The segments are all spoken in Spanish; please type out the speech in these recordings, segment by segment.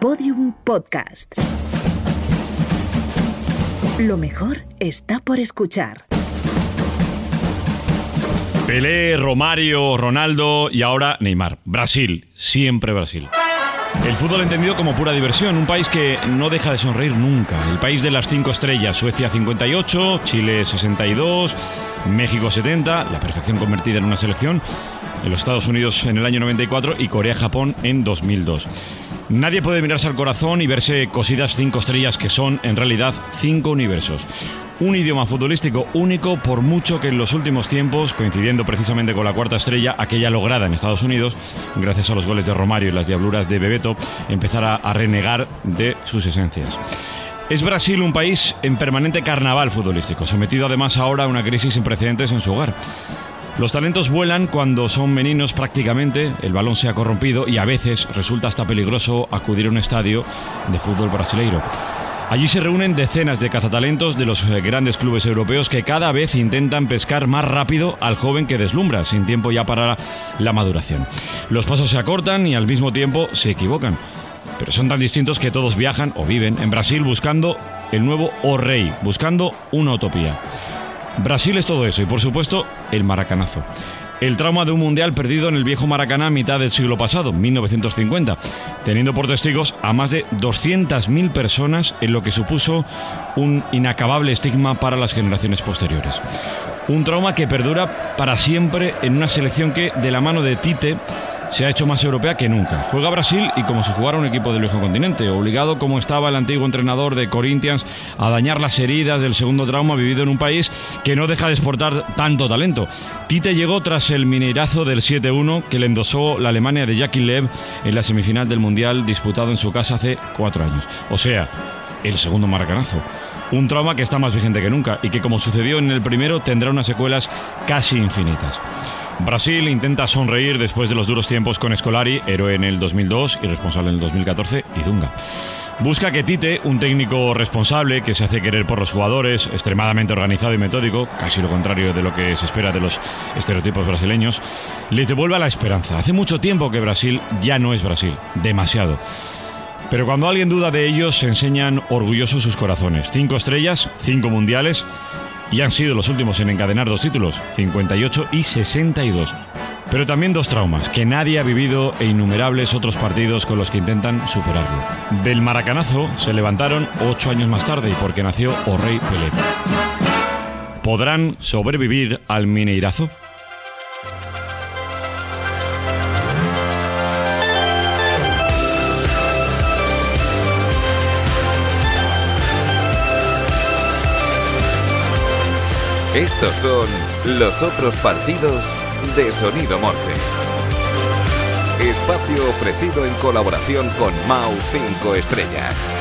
Podium Podcast. Lo mejor está por escuchar. Pelé, Romario, Ronaldo y ahora Neymar. Brasil, siempre Brasil. El fútbol entendido como pura diversión, un país que no deja de sonreír nunca. El país de las cinco estrellas, Suecia 58, Chile 62, México 70, la perfección convertida en una selección, en los Estados Unidos en el año 94 y Corea-Japón en 2002. Nadie puede mirarse al corazón y verse cosidas cinco estrellas que son en realidad cinco universos. Un idioma futbolístico único por mucho que en los últimos tiempos, coincidiendo precisamente con la cuarta estrella, aquella lograda en Estados Unidos, gracias a los goles de Romario y las diabluras de Bebeto, empezara a renegar de sus esencias. Es Brasil un país en permanente carnaval futbolístico, sometido además ahora a una crisis sin precedentes en su hogar. Los talentos vuelan cuando son meninos prácticamente, el balón se ha corrompido y a veces resulta hasta peligroso acudir a un estadio de fútbol brasileiro. Allí se reúnen decenas de cazatalentos de los eh, grandes clubes europeos que cada vez intentan pescar más rápido al joven que deslumbra, sin tiempo ya para la maduración. Los pasos se acortan y al mismo tiempo se equivocan. Pero son tan distintos que todos viajan o viven en Brasil buscando el nuevo O Rey, buscando una utopía. Brasil es todo eso y por supuesto el maracanazo. El trauma de un mundial perdido en el viejo Maracaná a mitad del siglo pasado, 1950, teniendo por testigos a más de 200.000 personas en lo que supuso un inacabable estigma para las generaciones posteriores. Un trauma que perdura para siempre en una selección que, de la mano de Tite, se ha hecho más europea que nunca. Juega Brasil y como si jugara un equipo del viejo continente, obligado como estaba el antiguo entrenador de Corinthians a dañar las heridas del segundo trauma vivido en un país que no deja de exportar tanto talento. Tite llegó tras el mineirazo del 7-1 que le endosó la Alemania de Jackie Lev en la semifinal del Mundial disputado en su casa hace cuatro años. O sea, el segundo maracanazo. Un trauma que está más vigente que nunca y que como sucedió en el primero tendrá unas secuelas casi infinitas. Brasil intenta sonreír después de los duros tiempos con Scolari, héroe en el 2002 y responsable en el 2014, y Dunga. Busca que Tite, un técnico responsable que se hace querer por los jugadores, extremadamente organizado y metódico, casi lo contrario de lo que se espera de los estereotipos brasileños, les devuelva la esperanza. Hace mucho tiempo que Brasil ya no es Brasil, demasiado. Pero cuando alguien duda de ellos, se enseñan orgullosos sus corazones. Cinco estrellas, cinco mundiales y han sido los últimos en encadenar dos títulos, 58 y 62. Pero también dos traumas que nadie ha vivido e innumerables otros partidos con los que intentan superarlo. Del maracanazo se levantaron ocho años más tarde y porque nació O'Rey Pelé. ¿Podrán sobrevivir al Mineirazo? Estos son los otros partidos de Sonido Morse. Espacio ofrecido en colaboración con Mau 5 Estrellas.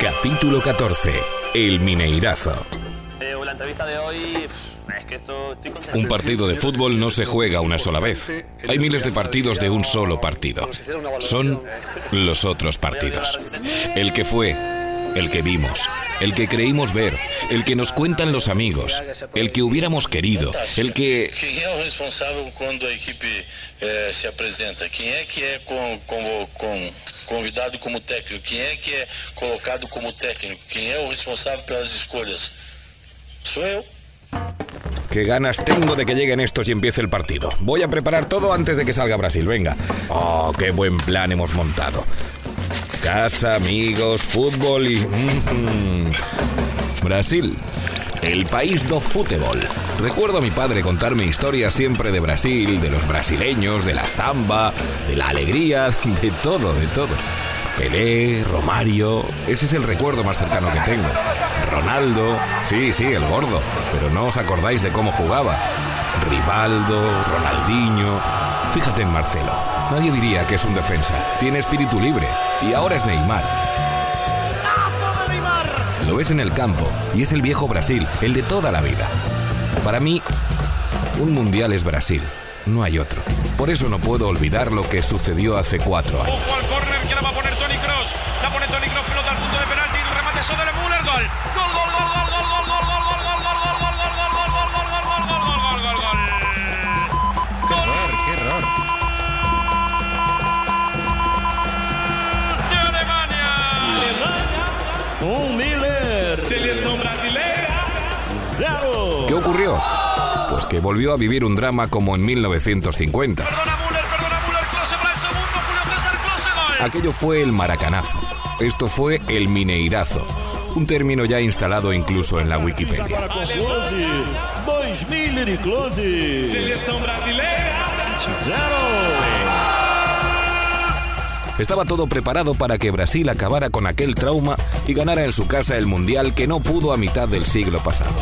Capítulo 14. El Mineirazo. Un partido de fútbol no se juega una sola vez. Hay miles de partidos de un solo partido. Son los otros partidos. El que fue, el que vimos, el que creímos ver, el que nos cuentan los amigos, el que hubiéramos querido, el que... ¿Quién es el responsable cuando la equipe eh, se presenta? ¿Quién es que es con, con, con, convidado como técnico? ¿Quién es que es colocado como técnico? ¿Quién es el responsable por las escolhas? Soy yo. Qué ganas tengo de que lleguen estos y empiece el partido. Voy a preparar todo antes de que salga Brasil, venga. Oh, qué buen plan hemos montado. Casa, amigos, fútbol y... Mm, Brasil, el país do fútbol. Recuerdo a mi padre contarme historias siempre de Brasil, de los brasileños, de la samba, de la alegría, de todo, de todo. Pelé, Romario, ese es el recuerdo más cercano que tengo. Ronaldo, sí, sí, el gordo, pero no os acordáis de cómo jugaba. Rivaldo, Ronaldinho, fíjate en Marcelo. Nadie diría que es un defensa, tiene espíritu libre y ahora es Neymar. Lo es en el campo y es el viejo Brasil, el de toda la vida. Para mí, un mundial es Brasil, no hay otro. Por eso no puedo olvidar lo que sucedió hace cuatro años. Ojo al córner que la va a poner Tony Cross. La pone Tony Cross, pelota al punto de penalti, remate sobre Müller, gol, que volvió a vivir un drama como en 1950. Perdona Müller, perdona Müller, Klose para el segundo, Julio César Klose, gol. Aquello fue el maracanazo. Esto fue el mineirazo. Un término ya instalado incluso en la Wikipedia. Agora com Close, 2 Miller Close. Seleção brasileira. Zero. Estaba todo preparado para que Brasil acabara con aquel trauma y ganara en su casa el Mundial que no pudo a mitad del siglo pasado.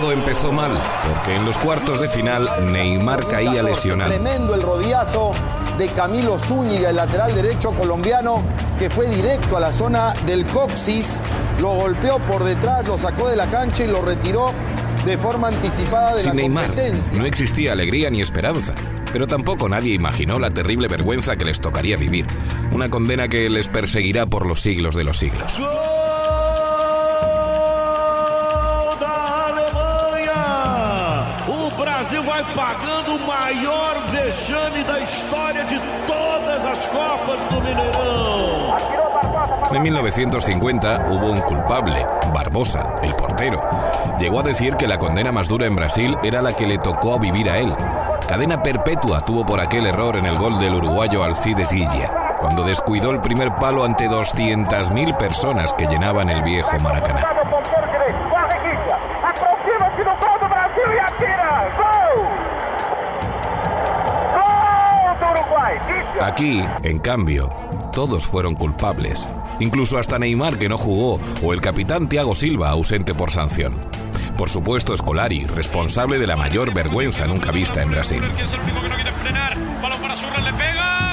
Todo empezó mal, porque en los cuartos de final Neymar caía lesionado. Tremendo el rodillazo de Camilo Zúñiga, el lateral derecho colombiano, que fue directo a la zona del coxis, lo golpeó por detrás, lo sacó de la cancha y lo retiró de forma anticipada de Sin la Neymar competencia. no existía alegría ni esperanza, pero tampoco nadie imaginó la terrible vergüenza que les tocaría vivir, una condena que les perseguirá por los siglos de los siglos. Gol pagando o maior vexame da história de todas as Copas do Mineirão. En 1950 hubo un culpable, Barbosa, el portero. Llegó a decir que la condena más dura en Brasil era la que le tocó vivir a él. Cadena perpetua tuvo por aquel error en el gol del uruguayo Alcides Guilla, cuando descuidó el primer palo ante 200.000 personas que llenaban el viejo Maracaná. Aquí, en cambio, todos fueron culpables. Incluso hasta Neymar que no jugó o el capitán Thiago Silva ausente por sanción. Por supuesto, Scolari, responsable de la mayor vergüenza nunca vista en Brasil. Es el único que no quiere frenar. Balón para le pega.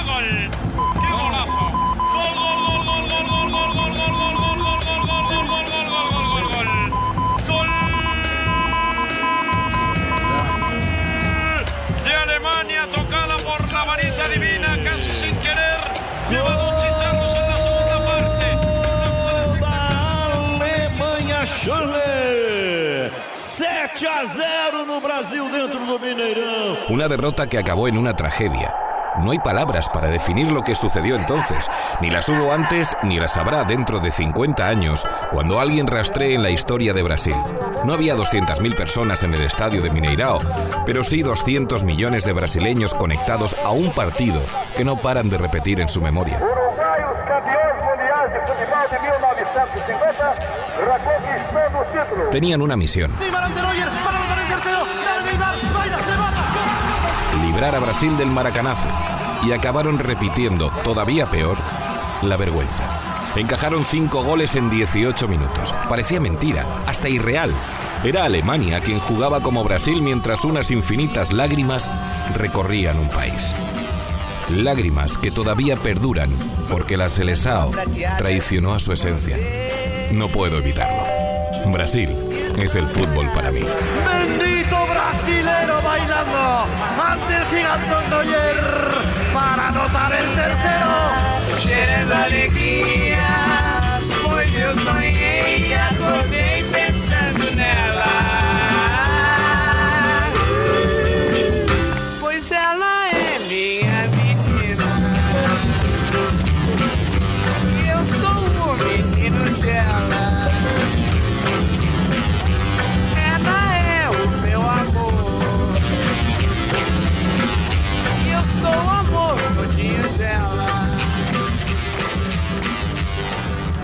Chile. 7 a 0 no Brasil dentro do Mineirão. Una derrota que acabó en una tragedia. No hay palabras para definir lo que sucedió entonces. Ni las hubo antes ni las habrá dentro de 50 años, cuando alguien rastree en la historia de Brasil. No había 200.000 personas en el estadio de Mineirao, pero sí 200 millones de brasileños conectados a un partido que no paran de repetir en su memoria. Tenían una misión. librar a Brasil del maracanazo y acabaron repitiendo, todavía peor, la vergüenza. Encajaron cinco goles en 18 minutos. Parecía mentira, hasta irreal. Era Alemania quien jugaba como Brasil mientras unas infinitas lágrimas recorrían un país. Lágrimas que todavía perduran porque la Seleção traicionó a su esencia. No puedo evitarlo. Brasil es el fútbol para mí. Bendito brasilero bailando ante el gigantón Neuer para anotar el tercero. cheirando alegria, pois eu sonhei e acordei pensando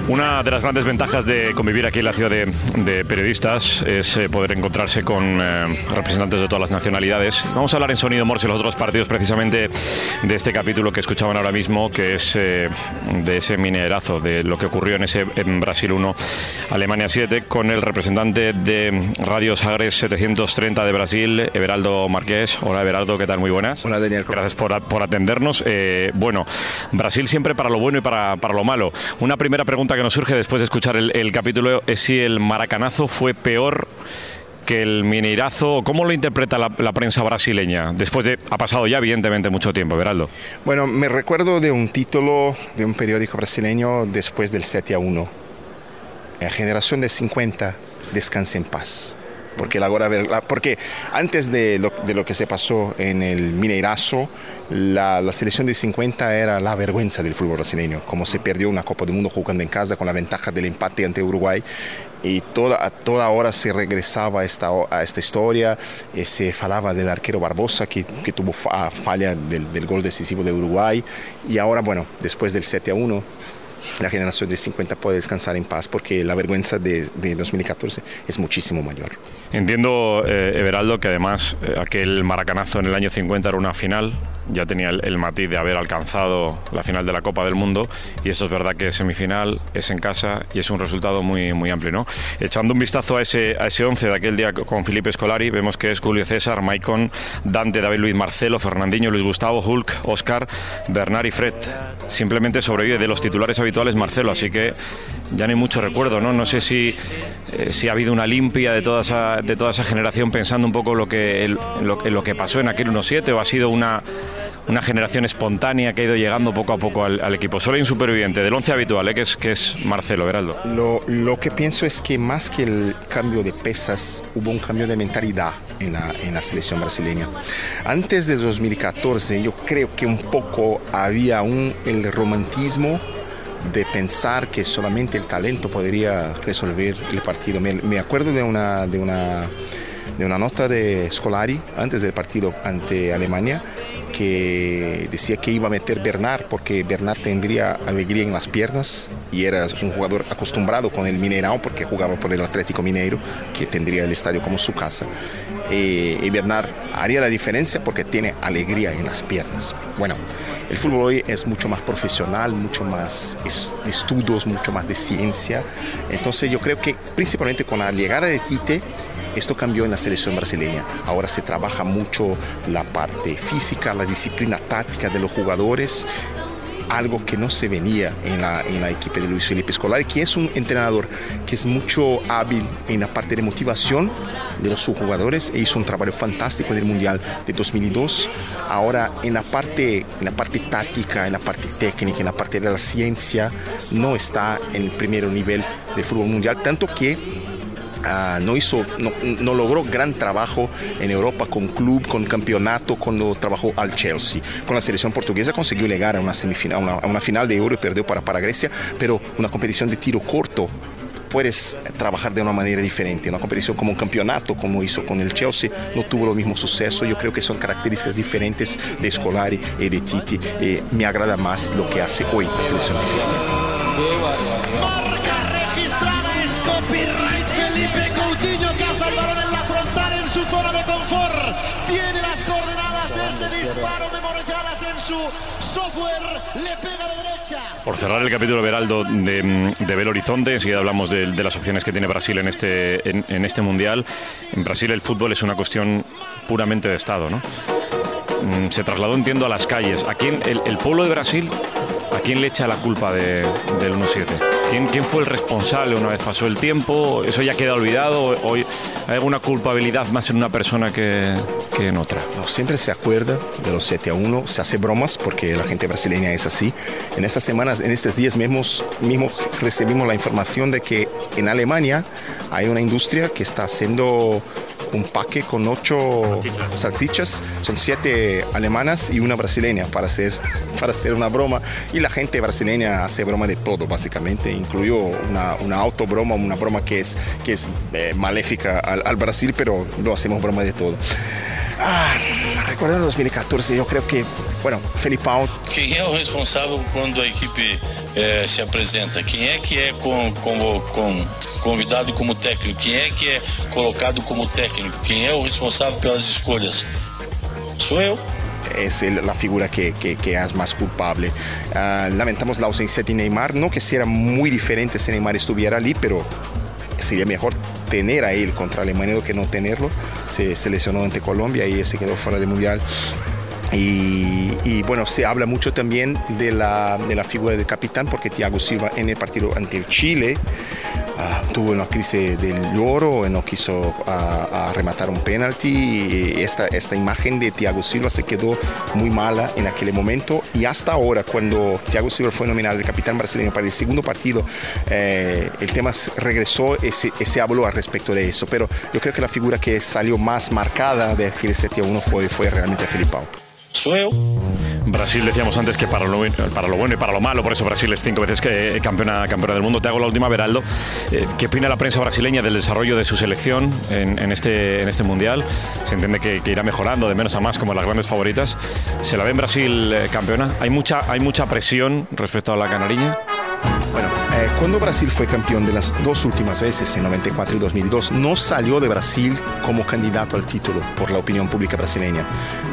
Una de las grandes ventajas de convivir aquí en la ciudad de, de periodistas es eh, poder encontrarse con eh, representantes de todas las nacionalidades. Vamos a hablar en Sonido Morse los otros partidos precisamente de este capítulo que escuchaban ahora mismo, que es eh, de ese minerazo, de lo que ocurrió en ese en Brasil 1, Alemania 7, con el representante de Radio Sagres 730 de Brasil, Everaldo Marqués. Hola Everaldo, ¿qué tal? Muy buenas. Hola, Daniel. Gracias por, por atendernos. Eh, bueno, Brasil siempre para lo bueno y para, para lo malo. Una primera pregunta que nos surge después de escuchar el, el capítulo es si el maracanazo fue peor que el mineirazo. ¿Cómo lo interpreta la, la prensa brasileña? Después de... Ha pasado ya evidentemente mucho tiempo, Veraldo. Bueno, me recuerdo de un título de un periódico brasileño después del 7 a 1. La generación de 50, descanse en paz. Porque, la, porque antes de lo, de lo, que se pasó en el Mineirazo, la, la, selección de 50 era la vergüenza del fútbol brasileño, como se perdió una Copa del Mundo jugando en casa con la ventaja del empate ante Uruguay y toda, a toda hora se regresaba a esta, a esta historia, eh, se falaba del arquero Barbosa que, que tuvo fa, falla del, del, gol decisivo de Uruguay y ahora, bueno, después del 7 a 1, la generación de 50 puede descansar en paz porque la vergüenza de, de 2014 es muchísimo mayor. Entiendo, eh, Everaldo, que además eh, aquel maracanazo en el año 50 era una final, ya tenía el, el, matiz de haber alcanzado la final de la Copa del Mundo y eso es verdad que es semifinal, es en casa y es un resultado muy, muy amplio. ¿no? Echando un vistazo a ese, a ese 11 de aquel día con Felipe Scolari, vemos que es Julio César, Maicon, Dante, David Luis Marcelo, Fernandinho, Luis Gustavo, Hulk, Oscar, Bernard y Fred. Simplemente sobrevive de los titulares habituales Marcelo, así que ya no hay mucho recuerdo, ¿no? Sé si, eh, si ha habido una limpia de toda esa, de toda esa generación pensando un poco lo que, lo, que pasó en aquel 1-7 o ha sido una, una generación espontánea que ha ido llegando poco a poco al, equipo. Solo hay un superviviente del 11 habitual, ¿eh? que, es, que es Marcelo Veraldo. Lo, lo, que pienso es que más que el cambio de pesas, hubo un cambio de mentalidad en la, en la selección brasileña. Antes de 2014, yo creo que un poco había un, el romantismo de pensar que solamente el talento podría resolver el partido. Me, acuerdo de una, de, una, de una nota de Scolari antes del partido ante Alemania que decía que iba a meter Bernard porque Bernard tendría alegría en las piernas y era un jugador acostumbrado con el Mineirão porque jugaba por el Atlético Mineiro que tendría el estadio como su casa eh, y Bernard haría la diferencia porque tiene alegría en las piernas. Bueno, el fútbol hoy es mucho más profesional, mucho más estudios, mucho más de ciencia. Entonces yo creo que principalmente con la llegada de Tite, esto cambió en la selección brasileña. Ahora se trabaja mucho la parte física, la disciplina táctica de los jugadores algo que no se venía en la, en la equipe de Luis Felipe Scolari, que es un entrenador que es mucho hábil en la parte de motivación de los jugadores e hizo un trabajo fantástico en el Mundial de 2002. Ahora en la parte, en la parte táctica, en la parte técnica, en la parte de la ciencia, no está en el primer nivel del fútbol mundial, tanto que Uh, no hizo, no, no, logró gran trabajo en Europa con club, con campeonato, cuando trabajó al Chelsea. Con la selección portuguesa consiguió llegar a una semifinal, una, final de Euro y perdió para, para Grecia, pero una competición de tiro corto puedes trabajar de una manera diferente. Una competición como un campeonato, como hizo con el Chelsea, no tuvo lo mismo suceso. Yo creo que son características diferentes de Scolari y de Titi. Eh, me agrada más lo que hace hoy la selección Marca Le pega de derecha. Por cerrar el capítulo Veraldo de, de Belo Horizonte, enseguida hablamos de, de, las opciones que tiene Brasil en este, en, en este mundial. En Brasil el fútbol es una cuestión puramente de Estado, ¿no? Se trasladó, entiendo, a las calles. Aquí en el, el pueblo de Brasil ¿A quién le echa la culpa de, del 1-7? ¿Quién, ¿Quién, fue el responsable una vez pasó el tiempo? ¿Eso ya queda olvidado? ¿Hoy hay alguna culpabilidad más en una persona que, que en otra? No, siempre se acuerda de los 7 a 1, se hace bromas porque la gente brasileña es así. En estas semanas, en estos días mismos, mismo recibimos la información de que en Alemania hay una industria que está haciendo un paque con ocho salchichas. salchichas. Son siete alemanas y una brasileña para hacer, para hacer una broma. Y la gente brasileña hace broma de todo, básicamente. Incluyó una, una autobroma, una broma que es, que es eh, maléfica al, al, Brasil, pero lo hacemos broma de todo. Ah, en 2014, yo creo que, bueno, Felipão. Quem é o responsável quando a equipe eh, se apresenta? Quem é que é com, com, com convidado como técnico? Quem é que é colocado como técnico? Quem é o responsável pelas escolhas? Sou eu. es el, la figura que, que, que, es más culpable. Uh, lamentamos la ausencia de Neymar, no que sea muy diferente si Neymar estuviera allí, pero sería mejor tener a él contra Alemania que no tenerlo. Se, se lesionó ante Colombia y se quedó fuera del Mundial. Y, bueno, se habla mucho también de la, de la figura del capitán, porque Thiago Silva en el partido ante el Chile ah, tuvo una crisis del lloro, no quiso a rematar un penalti. Esta, esta imagen de Thiago Silva se quedó muy mala en aquel momento y hasta ahora, cuando Thiago Silva fue nominado el capitán brasileño para el segundo partido, eh, el tema regresó y se, se, habló al respecto de eso. Pero yo creo que la figura que salió más marcada de aquel 7 a 1 fue, fue realmente Felipao. Brasil decíamos antes que para lo, para lo bueno y para lo malo, por eso Brasil es cinco veces que campeona, campeona del mundo. Te hago la última, Beraldo. Eh, ¿Qué opina la prensa brasileña del desarrollo de su selección en, en este, en este mundial? Se entiende que, que, irá mejorando de menos a más como las grandes favoritas. ¿Se la ve en Brasil eh, campeona? ¿Hay mucha, ¿Hay mucha presión respecto a la canariña? Bueno, eh, cuando Brasil fue campeón de las dos últimas veces, en 94 y 2002, no salió de Brasil como candidato al título por la opinión pública brasileña.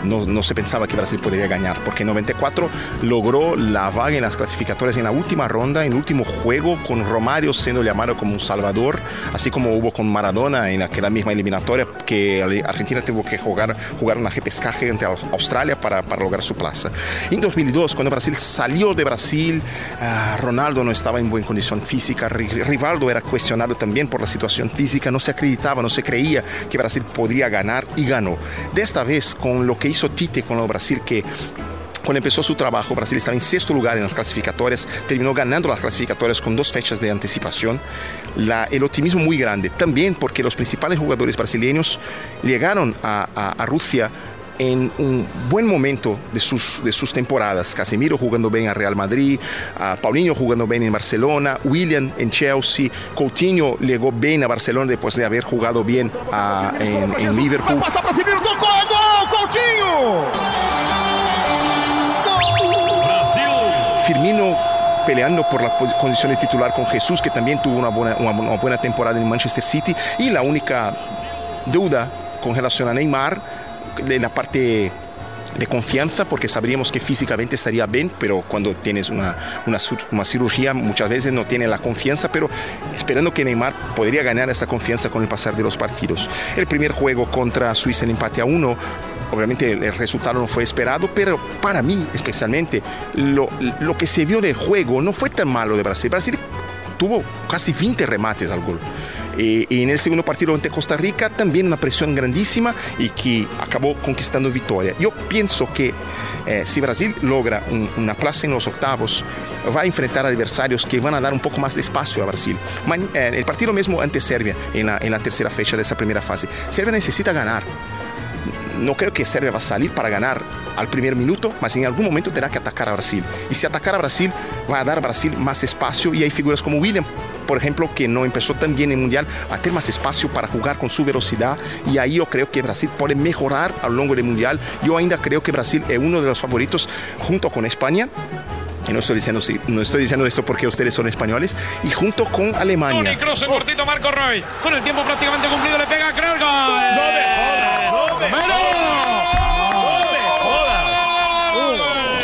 No, se pensaba que Brasil podría ganar, porque en 94 logró la vaga en las clasificatorias en la última ronda, en el último juego, con Romario siendo llamado como un salvador, así como hubo con Maradona en aquella misma eliminatoria que Argentina tuvo que jugar, jugar una repescaje ante Australia para, para lograr su plaza. En 2002, cuando Brasil salió de Brasil, uh, Ronaldo no estaba en buen condición física. Rivaldo era cuestionado también por la situación física, no se acreditaba, no se creía que Brasil podría ganar y ganó. De esta vez, con lo que hizo Tite con el Brasil, que cuando empezó su trabajo, Brasil estaba en sexto lugar en las clasificatorias, terminó ganando las clasificatorias con dos fechas de anticipación. El optimismo muy grande, también porque los principales jugadores brasileños llegaron a Rusia en un buen momento de sus, de sus temporadas. Casemiro jugando bien a Real Madrid, a Paulinho jugando bien en Barcelona, William en Chelsea, Coutinho llegó bien a Barcelona después de haber jugado bien a, en, en, Liverpool. Pasa para Firmino, tocó, gol, Coutinho. Firmino peleando por la condición de titular con Jesús, que también tuvo una buena, una, una buena temporada en Manchester City, y la única duda con relación a Neymar de la parte de confianza porque sabríamos que físicamente estaría bien, pero cuando tienes una, una, cirugía muchas veces no tiene la confianza, pero esperando que Neymar podría ganar esta confianza con el pasar de los partidos. El primer juego contra Suiza en empate a uno, obviamente el resultado no fue esperado, pero para mí especialmente lo, lo que se vio del juego no fue tan malo de Brasil. Brasil tuvo casi 20 remates al gol. Eh, y en el segundo partido ante Costa Rica también una presión grandísima y que acabó conquistando victoria. Yo pienso que eh, si Brasil logra un, una plaza en los octavos, va a enfrentar adversarios que van a dar un poco más de espacio a Brasil. Eh, el partido mismo ante Serbia en la, en la tercera fecha de esa primera fase. Serbia necesita ganar. No creo que Serbia va a salir para ganar al primer minuto, mas en algún momento tendrá que atacar a Brasil. Y si atacar a Brasil, va a dar a Brasil más espacio y hay figuras como William, por ejemplo, que no empezó tan bien en el Mundial, a tener más espacio para jugar con su velocidad y ahí yo creo que Brasil puede mejorar a lo largo del Mundial. Yo ainda creo que Brasil es uno de los favoritos junto con España. Y no estoy diciendo no estoy diciendo esto porque ustedes son españoles y junto con Alemania. Tony Kroos en cortito Marco Roy. Con el tiempo prácticamente cumplido le pega el gol. No me jodas, no me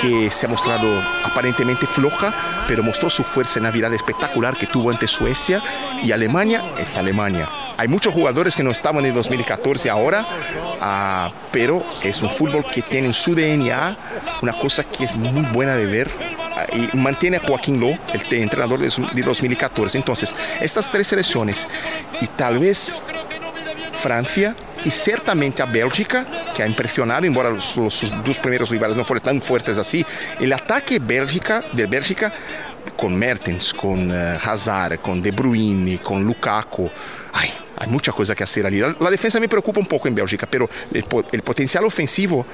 que se ha mostrado aparentemente floja, pero mostró su fuerza en la virada espectacular que tuvo ante Suecia y Alemania es Alemania. Hay muchos jugadores que no estaban en 2014 ahora, uh, pero es un fútbol que tiene en su DNA una cosa que es muy buena de ver uh, y mantiene a Joaquín Lowe, el entrenador de 2014. Entonces, estas tres selecciones y tal vez Francia y ciertamente a Bélgica, que ha impresionado, embora los, los, sus dos primeros rivales no fueran tan fuertes así. El ataque Bélgica, de Bélgica con Mertens, con uh, Hazard, con De Bruyne, con Lukaku, ay, hay mucha cosa que hacer allí. La, la, defensa me preocupa un poco en Bélgica, pero el, el potencial ofensivo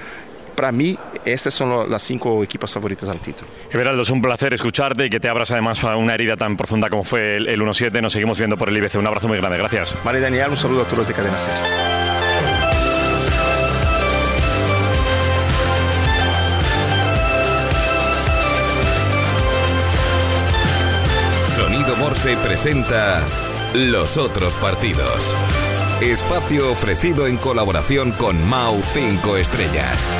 para mí, estas son las cinco equipos favoritas al título. Everaldo, es un placer escucharte y que te abras además a una herida tan profunda como fue el, el 1-7. Nos seguimos viendo por el IBC. Un abrazo muy grande, gracias. Vale, Daniel, un saludo a todos de Cadena Ser. Morse presenta Los otros partidos. Espacio ofrecido en colaboración con Mau 5 Estrellas.